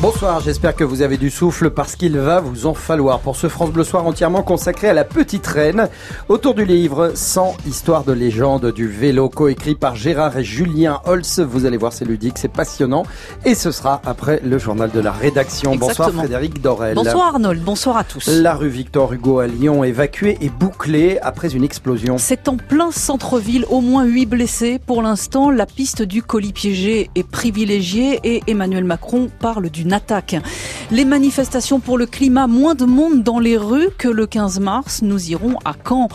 Bonsoir, j'espère que vous avez du souffle parce qu'il va vous en falloir pour ce France Bleu Soir entièrement consacré à la petite reine. Autour du livre 100 histoires de légende du vélo coécrit par Gérard et Julien Holz. Vous allez voir, c'est ludique, c'est passionnant et ce sera après le journal de la rédaction. Bonsoir Frédéric Dorel. Bonsoir Arnold, bonsoir à tous. La rue Victor Hugo à Lyon évacuée et bouclée après une explosion. C'est en plein centre-ville, au moins 8 blessés. Pour l'instant, la piste du colis piégé est privilégiée et Emmanuel Macron parle d'une attaque. Les manifestations pour le climat, moins de monde dans les rues que le 15 mars. Nous irons à Caen.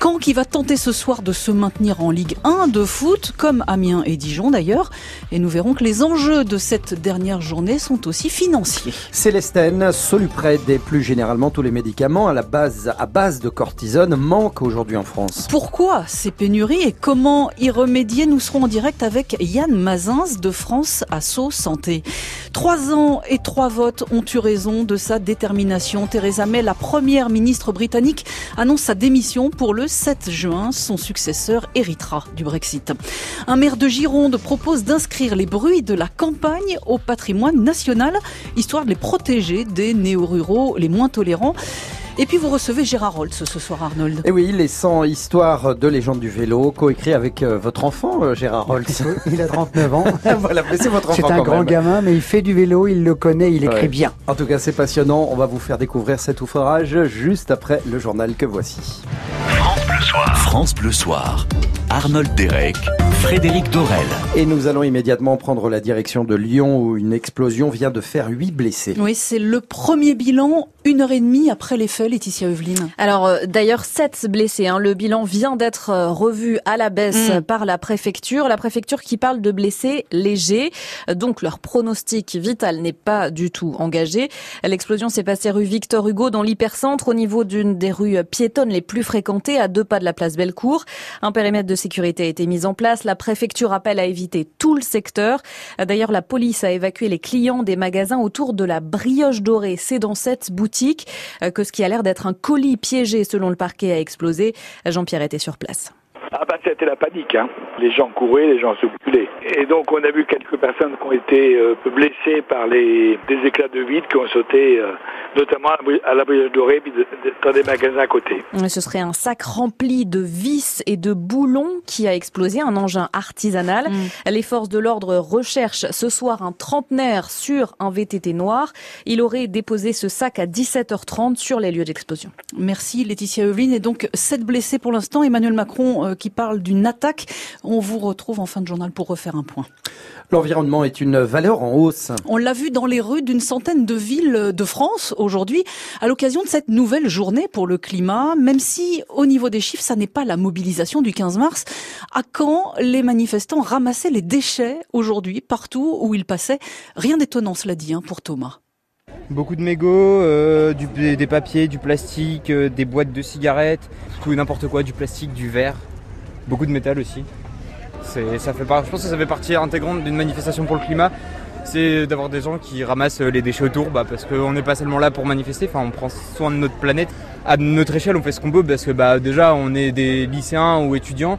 Caen qui va tenter ce soir de se maintenir en Ligue 1 de foot, comme Amiens et Dijon d'ailleurs. Et nous verrons que les enjeux de cette dernière journée sont aussi financiers. Célestène, Solupred et plus généralement tous les médicaments à la base, à base de cortisone manquent aujourd'hui en France. Pourquoi ces pénuries et comment y remédier? Nous serons en direct avec Yann Mazins de France Asso Santé. Trois ans et trois votes ont eu raison de sa détermination. Theresa May, la première ministre britannique, annonce sa démission pour le 7 juin. Son successeur héritera du Brexit. Un maire de Gironde propose d'inscrire les bruits de la campagne au patrimoine national, histoire de les protéger des néo-ruraux les moins tolérants. Et puis vous recevez Gérard Holtz ce soir, Arnold. Et eh oui, les 100 histoires de légende du vélo, coécrit avec euh, votre enfant, euh, Gérard Holtz. Il a 39 ans. voilà, c'est votre enfant. C'est un grand gamin, mais il fait du vélo, il le connaît, il écrit bien. En tout cas, c'est passionnant. On va vous faire découvrir cet ouvrage juste après le journal que voici. France Bleu Soir. France Bleu Soir. Arnold Derek, Frédéric Dorel. Et nous allons immédiatement prendre la direction de Lyon où une explosion vient de faire huit blessés. Oui, c'est le premier bilan une heure et demie après les faits, Laetitia Eveline. Alors euh, d'ailleurs, sept blessés. Hein. Le bilan vient d'être euh, revu à la baisse mm. par la préfecture. La préfecture qui parle de blessés légers. Donc leur pronostic vital n'est pas du tout engagé. L'explosion s'est passée rue Victor Hugo dans l'hypercentre au niveau d'une des rues piétonnes les plus fréquentées à deux pas de la place Bellecour. Un périmètre de sécurité a été mis en place. La préfecture appelle à éviter tout le secteur. D'ailleurs, la police a évacué les clients des magasins autour de la brioche dorée. C'est dans cette boutique euh, que ce qui a l'air d'être un colis piégé selon le parquet a explosé. Jean-Pierre était sur place. Ah bah c'était la panique, hein. Les gens couraient, les gens se boulaient. Et donc on a vu quelques personnes qui ont été euh, blessées par les des éclats de vide qui ont sauté euh, notamment à la Brioche Dorée puis dans des magasins à côté. Ce serait un sac rempli de vis et de boulons qui a explosé, un engin artisanal. Mm. Les forces de l'ordre recherchent ce soir un trentenaire sur un VTT noir. Il aurait déposé ce sac à 17h30 sur les lieux d'explosion. Merci Laetitia Eveline. Et donc sept blessés pour l'instant. Emmanuel Macron euh, qui parle d'une attaque. On vous retrouve en fin de journal pour refaire un point. L'environnement est une valeur en hausse. On l'a vu dans les rues d'une centaine de villes de France aujourd'hui à l'occasion de cette nouvelle journée pour le climat, même si au niveau des chiffres, ça n'est pas la mobilisation du 15 mars. À quand les manifestants ramassaient les déchets aujourd'hui partout où ils passaient? Rien d'étonnant, cela dit, hein, pour Thomas. Beaucoup de mégots, euh, des papiers, du plastique, euh, des boîtes de cigarettes, tout n'importe quoi, du plastique, du verre beaucoup de métal aussi. Ça fait, je pense que ça fait partie intégrante d'une manifestation pour le climat. C'est d'avoir des gens qui ramassent les déchets autour, bah, parce qu'on n'est pas seulement là pour manifester, enfin, on prend soin de notre planète. À notre échelle, on fait ce qu'on peut, parce que bah, déjà, on est des lycéens ou étudiants.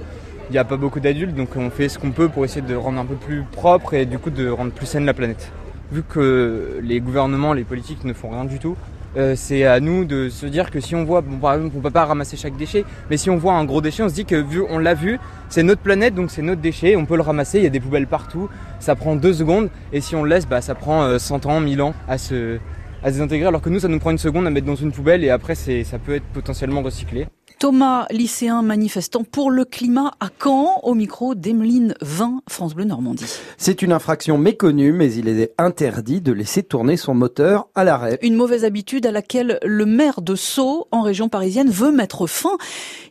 Il n'y a pas beaucoup d'adultes, donc on fait ce qu'on peut pour essayer de rendre un peu plus propre et du coup de rendre plus saine la planète. Vu que les gouvernements, les politiques ne font rien du tout, euh, c'est à nous de se dire que si on voit, bon, par exemple, on peut pas ramasser chaque déchet, mais si on voit un gros déchet, on se dit que vu, on l'a vu, c'est notre planète, donc c'est notre déchet, on peut le ramasser, il y a des poubelles partout, ça prend deux secondes, et si on le laisse, bah, ça prend 100 euh, ans, 1000 ans à se, à se désintégrer, alors que nous, ça nous prend une seconde à mettre dans une poubelle, et après, ça peut être potentiellement recyclé. Thomas, lycéen manifestant pour le climat à Caen, au micro d'Emeline 20, France Bleu Normandie. C'est une infraction méconnue, mais il est interdit de laisser tourner son moteur à l'arrêt. Une mauvaise habitude à laquelle le maire de Sceaux, en région parisienne, veut mettre fin.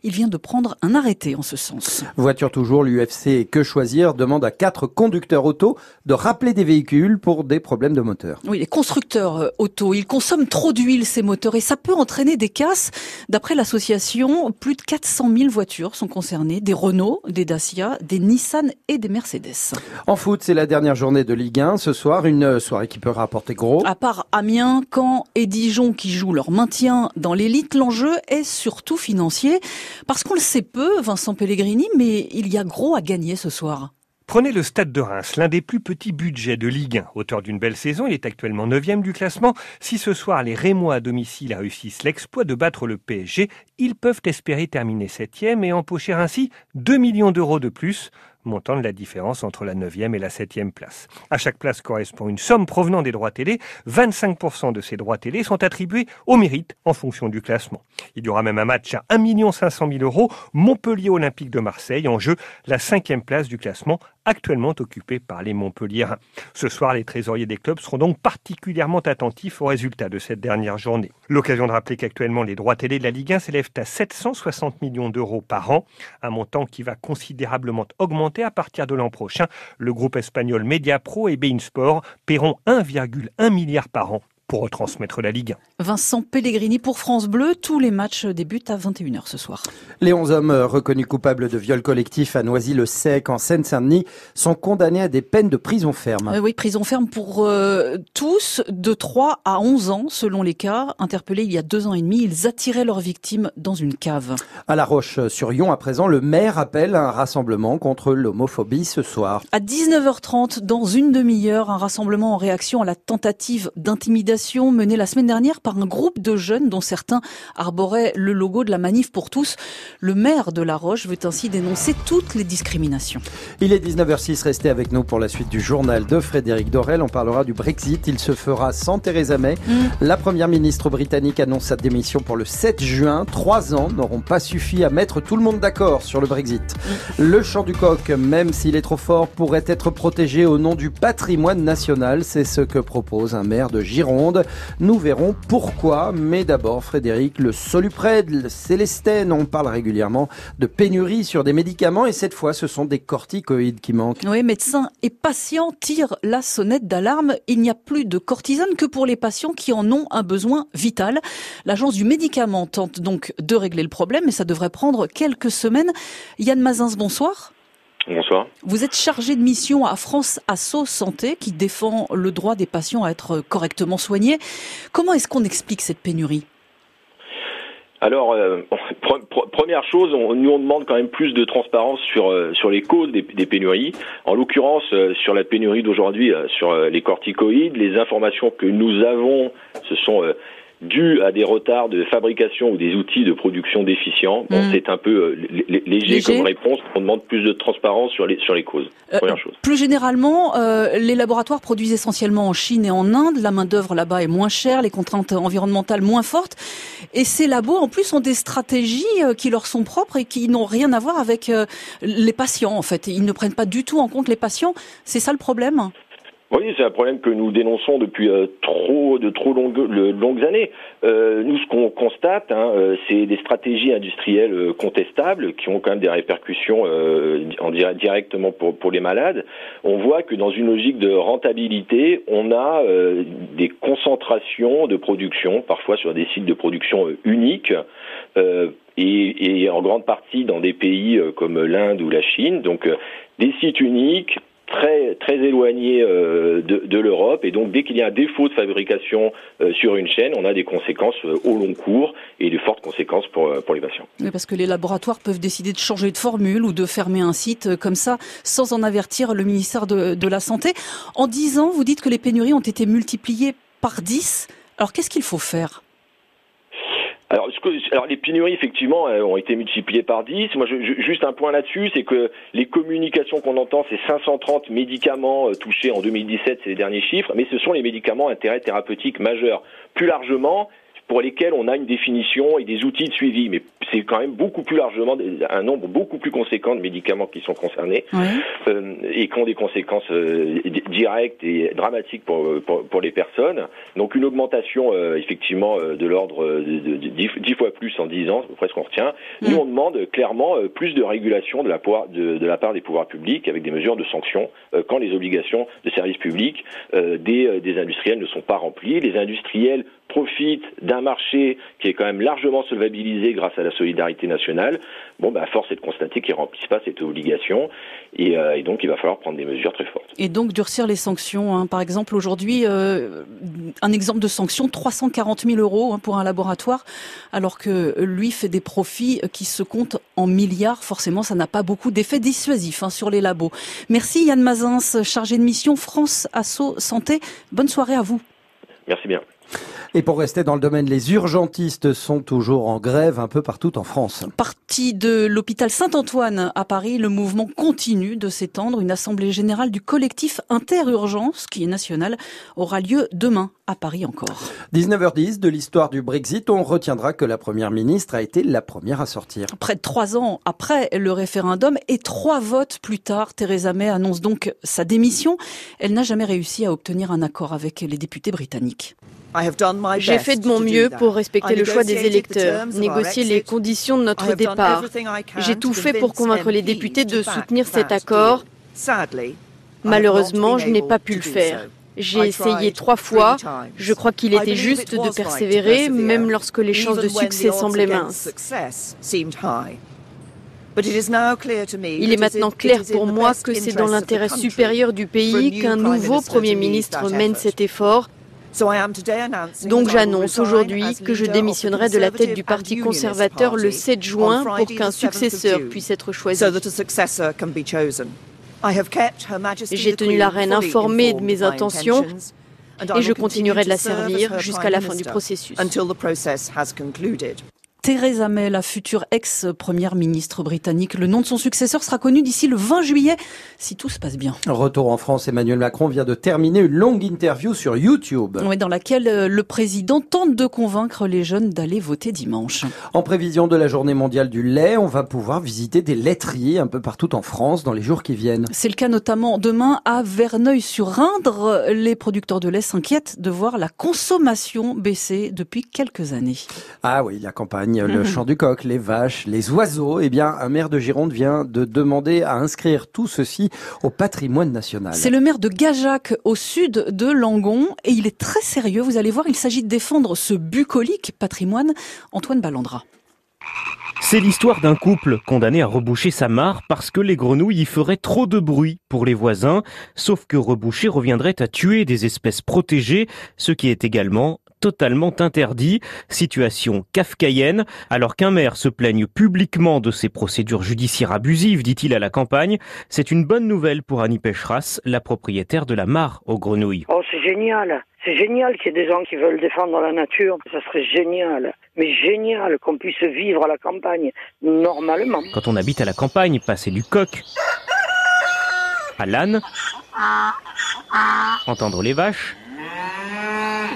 Il vient de prendre un arrêté en ce sens. Voiture toujours, l'UFC Que Choisir demande à quatre conducteurs auto de rappeler des véhicules pour des problèmes de moteur. Oui, les constructeurs euh, auto, ils consomment trop d'huile, ces moteurs, et ça peut entraîner des casses. D'après l'association, plus de 400 000 voitures sont concernées, des Renault, des Dacia, des Nissan et des Mercedes. En foot, c'est la dernière journée de Ligue 1. Ce soir, une soirée qui peut rapporter gros. À part Amiens, Caen et Dijon qui jouent leur maintien dans l'élite, l'enjeu est surtout financier. Parce qu'on le sait peu, Vincent Pellegrini, mais il y a gros à gagner ce soir. Prenez le Stade de Reims, l'un des plus petits budgets de Ligue 1. Auteur d'une belle saison, il est actuellement 9 du classement. Si ce soir les Rémois à domicile réussissent l'exploit de battre le PSG, ils peuvent espérer terminer 7 et empocher ainsi 2 millions d'euros de plus montant de la différence entre la 9e et la 7e place. À chaque place correspond une somme provenant des droits télé. 25% de ces droits télé sont attribués au mérite en fonction du classement. Il y aura même un match à 1 500 000 euros, Montpellier Olympique de Marseille, en jeu la cinquième place du classement actuellement occupé par les Montpelliérains. Ce soir, les trésoriers des clubs seront donc particulièrement attentifs aux résultats de cette dernière journée. L'occasion de rappeler qu'actuellement, les droits télé de la Ligue 1 s'élèvent à 760 millions d'euros par an, un montant qui va considérablement augmenter à partir de l'an prochain. Le groupe espagnol Mediapro et Bein Sport paieront 1,1 milliard par an pour retransmettre la Ligue Vincent Pellegrini pour France Bleu. Tous les matchs débutent à 21h ce soir. Les 11 hommes reconnus coupables de viol collectif à Noisy-le-Sec en Seine-Saint-Denis sont condamnés à des peines de prison ferme. Euh, oui, prison ferme pour euh, tous de 3 à 11 ans selon les cas. Interpellés il y a deux ans et demi, ils attiraient leurs victimes dans une cave. À La Roche-sur-Yon, à présent, le maire appelle un rassemblement contre l'homophobie ce soir. À 19h30, dans une demi-heure, un rassemblement en réaction à la tentative d'intimidation menée la semaine dernière par un groupe de jeunes dont certains arboraient le logo de la manif pour tous. Le maire de La Roche veut ainsi dénoncer toutes les discriminations. Il est 19h06, restez avec nous pour la suite du journal de Frédéric Dorel. On parlera du Brexit. Il se fera sans Theresa May. Mm. La première ministre britannique annonce sa démission pour le 7 juin. Trois ans n'auront pas suffi à mettre tout le monde d'accord sur le Brexit. Mm. Le chant du coq, même s'il est trop fort, pourrait être protégé au nom du patrimoine national. C'est ce que propose un maire de Gironde. Nous verrons pourquoi, mais d'abord Frédéric, le Solupred, le Célestène, on parle régulièrement de pénurie sur des médicaments et cette fois ce sont des corticoïdes qui manquent. Oui, médecins et patients tirent la sonnette d'alarme. Il n'y a plus de cortisone que pour les patients qui en ont un besoin vital. L'agence du médicament tente donc de régler le problème et ça devrait prendre quelques semaines. Yann Mazins, bonsoir. Bonsoir. Vous êtes chargé de mission à France Asso Santé qui défend le droit des patients à être correctement soignés. Comment est-ce qu'on explique cette pénurie? Alors, euh, première chose, on, nous on demande quand même plus de transparence sur euh, sur les causes des, pénuries. En l'occurrence, euh, sur la pénurie d'aujourd'hui, sur les corticoïdes, les informations que nous avons, ce sont dû à des retards de fabrication ou des outils de production déficients. Bon, mm. c'est un peu euh, léger, comme réponse. On demande plus de transparence sur les sur les causes. Euh, Première chose. Plus généralement, euh, les laboratoires produisent essentiellement en Chine et en Inde. La main d'œuvre là-bas est moins chère, les contraintes environnementales moins fortes, et ces labos en plus ont des stratégies qui leur sont propres et qui n'ont rien à voir avec les patients. En fait, ils ne prennent pas du tout en compte les patients. C'est ça le problème? Oui, c'est un problème que nous dénonçons depuis euh, trop de trop longues, longues années. Euh, nous, ce qu'on constate, hein, euh, c'est des stratégies industrielles contestables qui ont quand même des répercussions en directement pour, pour les malades. On voit que dans une logique de rentabilité, on a des concentrations de production, parfois sur des sites de production uniques. Et, en grande partie dans des pays comme l'Inde ou la Chine, donc des sites uniques, très très éloigné euh, de, l'Europe et donc dès qu'il y a un défaut de fabrication euh, sur une chaîne, on a des conséquences euh, au long cours et de fortes conséquences pour pour les patients. Oui, parce que les laboratoires peuvent décider de changer de formule ou de fermer un site comme ça sans en avertir le ministère de, de la santé. En 10 ans, vous dites que les pénuries ont été multipliées par 10. Alors qu'est-ce qu'il faut faire? Alors, alors, les pénuries, effectivement, ont été multipliées par 10. Moi, je, juste un point là-dessus, c'est que les communications qu'on entend, c'est 530 médicaments euh, touchés en 2017, c'est les derniers chiffres, mais ce sont les médicaments intérêt thérapeutique majeur. Plus largement, pour lesquels on a une définition et des outils de suivi. Mais c'est quand même beaucoup plus largement un nombre beaucoup plus conséquent de médicaments qui sont concernés euh, et qui ont des conséquences euh, directes et dramatiques pour, pour, pour, les personnes. Donc une augmentation euh, effectivement de l'ordre de, dix fois plus en dix ans, c'est presque qu'on retient. Nous on demande clairement plus de régulation de la, de, de, la part des pouvoirs publics avec des mesures de sanctions quand les obligations de service public des, des industriels ne sont pas remplies. Les industriels profite d'un marché qui est quand même largement solvabilisé grâce à la solidarité nationale, bon, bah, force est de constater qu'ils remplissent pas cette obligation et, euh, et, donc il va falloir prendre des mesures très fortes. Et donc durcir les sanctions. Hein. Par exemple, aujourd'hui, euh, un exemple de sanction 340 000 euros hein, pour un laboratoire, alors que lui fait des profits qui se comptent en milliards. Forcément, ça n'a pas beaucoup d'effet dissuasif hein, sur les labos. Merci Yann Mazins, chargé de mission France Asso Santé. Bonne soirée à vous. Merci bien. Et pour rester dans le domaine, les urgentistes sont toujours en grève un peu partout en France. Parti de l'hôpital Saint-Antoine à Paris, le mouvement continue de s'étendre. Une assemblée générale du collectif Interurgence, qui est national, aura lieu demain à Paris encore. 19h10 de l'histoire du Brexit, on retiendra que la première ministre a été la première à sortir. Près de trois ans après le référendum et trois votes plus tard, Theresa May annonce donc sa démission. Elle n'a jamais réussi à obtenir un accord avec les députés britanniques. J'ai fait de mon mieux pour respecter le choix des électeurs, négocier les conditions de notre départ. J'ai tout fait pour convaincre les députés de soutenir cet accord. Malheureusement, je n'ai pas pu le faire. J'ai essayé trois fois. Je crois qu'il était juste de persévérer, même lorsque les chances de succès semblaient minces. Il est maintenant clair pour moi que c'est dans l'intérêt supérieur du pays qu'un nouveau Premier ministre mène cet effort donc j'annonce aujourd'hui que je démissionnerai de la tête du Parti conservateur le 7 juin pour qu'un successeur puisse être choisi. J'ai tenu la reine informée de mes intentions et je continuerai de la servir jusqu'à la fin du processus. Theresa May, la future ex-première ministre britannique. Le nom de son successeur sera connu d'ici le 20 juillet, si tout se passe bien. Retour en France, Emmanuel Macron vient de terminer une longue interview sur YouTube. Oui, dans laquelle euh, le président tente de convaincre les jeunes d'aller voter dimanche. En prévision de la journée mondiale du lait, on va pouvoir visiter des laiteries un peu partout en France dans les jours qui viennent. C'est le cas notamment demain à Verneuil-sur-Indre. Les producteurs de lait s'inquiètent de voir la consommation baisser depuis quelques années. Ah oui, la campagne le chant du coq, les vaches, les oiseaux, eh bien, un maire de Gironde vient de demander à inscrire tout ceci au patrimoine national. C'est le maire de Gajac, au sud de Langon, et il est très sérieux. Vous allez voir, il s'agit de défendre ce bucolique patrimoine. Antoine Ballandra. C'est l'histoire d'un couple condamné à reboucher sa mare parce que les grenouilles y feraient trop de bruit pour les voisins, sauf que reboucher reviendrait à tuer des espèces protégées, ce qui est également totalement interdit. Situation kafkaïenne. Alors qu'un maire se plaigne publiquement de ces procédures judiciaires abusives, dit-il à la campagne, c'est une bonne nouvelle pour Annie Pécheras, la propriétaire de la mare aux grenouilles. Oh, c'est génial. C'est génial qu'il y ait des gens qui veulent défendre la nature. Ça serait génial. Mais génial qu'on puisse vivre à la campagne normalement. Quand on habite à la campagne, passer du coq à l'âne, entendre les vaches,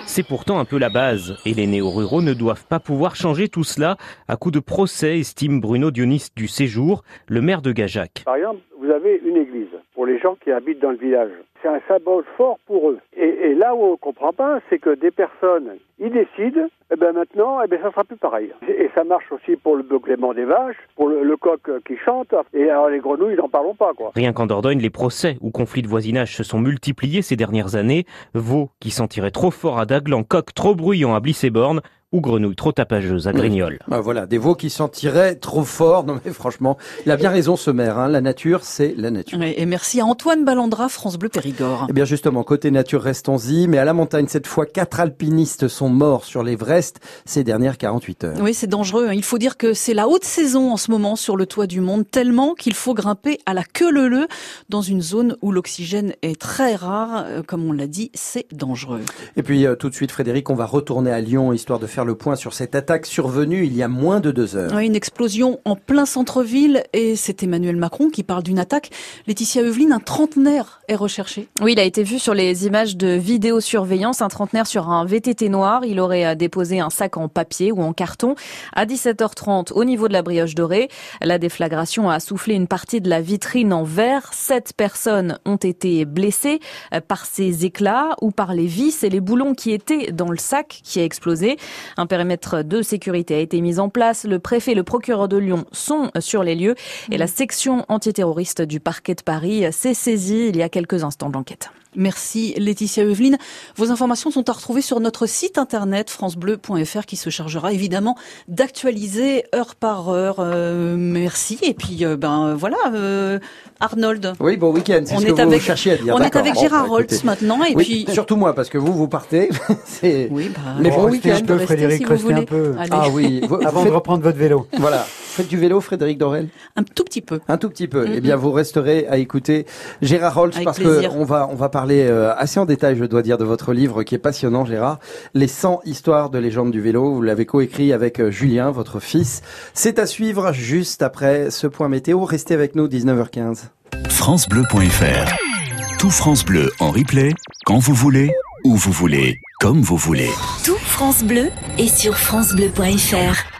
c'est pourtant un peu la base, et les néo-ruraux ne doivent pas pouvoir changer tout cela à coup de procès, estime Bruno Dionis du Séjour, le maire de Gajac. Par exemple, vous avez une église pour les gens qui habitent dans le village. C'est un symbole fort pour eux. Et, là où on ne comprend pas, c'est que des personnes, ils décident, et eh ben maintenant, et eh ben ça sera plus pareil. Et ça marche aussi pour le beuglement des vaches, pour le, coq qui chante, et alors les grenouilles, n'en parlons pas. Rien qu'en Dordogne, les procès ou conflits de voisinage se sont multipliés ces dernières années. Veaux qui s'en tiraient trop fort à Daglan, coq trop bruyant à Blisséborn, ou grenouilles trop tapageuses à Grignol. Ah, voilà, des veaux qui s'en tiraient trop fort. Non mais franchement, il a bien raison ce maire. Hein. La nature, c'est la nature. Et merci à Antoine Ballandra, France Bleu Périgord. Eh bien justement, côté nature, restons-y. Mais à la montagne, cette fois, quatre alpinistes sont morts sur l'Everest ces dernières 48 heures. Oui, c'est dangereux. Hein. Il faut dire que c'est la haute saison en ce moment sur le toit du monde, tellement qu'il faut grimper à la queue leu dans une zone où l'oxygène est très rare. Euh, comme on l'a dit, c'est dangereux. Et puis euh, tout de suite, Frédéric, on va retourner à Lyon histoire de faire le point sur cette attaque survenue il y a moins de deux heures. une explosion en plein centre-ville et c'est Emmanuel Macron qui parle d'une attaque. Laetitia Eveline, un trentenaire est recherché. Oui, il a été vu sur les images de vidéosurveillance, un trentenaire sur un VTT noir. Il aurait euh, déposé un sac en papier ou en carton à 17h30 au niveau de la brioche dorée. La déflagration a soufflé une partie de la vitrine en verre. Sept personnes ont été blessées euh, par ces éclats ou par les vis et les boulons qui étaient dans le sac qui a explosé. Un périmètre de sécurité a été mis en place. Le préfet et le procureur de Lyon sont sur les lieux et la section antiterroriste du parquet de Paris s'est saisie il y a quelques instants de l'enquête. Merci Laetitia Eveline. Vos informations sont à retrouver sur notre site internet francebleu.fr qui se chargera évidemment d'actualiser heure par heure. Euh, merci. Et puis euh, ben voilà, euh, Arnold. Oui, bon week-end. Ce que vous avec, cherchiez à dire. On est avec Gérard bah, Holtz maintenant. Et oui, puis surtout moi parce que vous vous partez. oui, bah, mais bon week-end. Je peux Frédéric rester un peu. Ah oui. Avant de reprendre votre vélo. Voilà. Faites du vélo, Frédéric Dorel? Un tout petit peu. Un tout petit peu. Eh bien, vous resterez à écouter Gérard Holtz parce que on va on va parler euh, assez en détail, je dois dire, de votre livre qui est passionnant, Gérard. Les 100 histoires de légende du vélo. Vous l'avez coécrit avec euh, Julien, votre fils. C'est à suivre juste après ce point météo. Restez avec nous, 19h15. FranceBleu.fr Tout France Bleu en replay, quand vous voulez, où vous voulez, comme vous voulez. Tout France Bleu est sur FranceBleu.fr.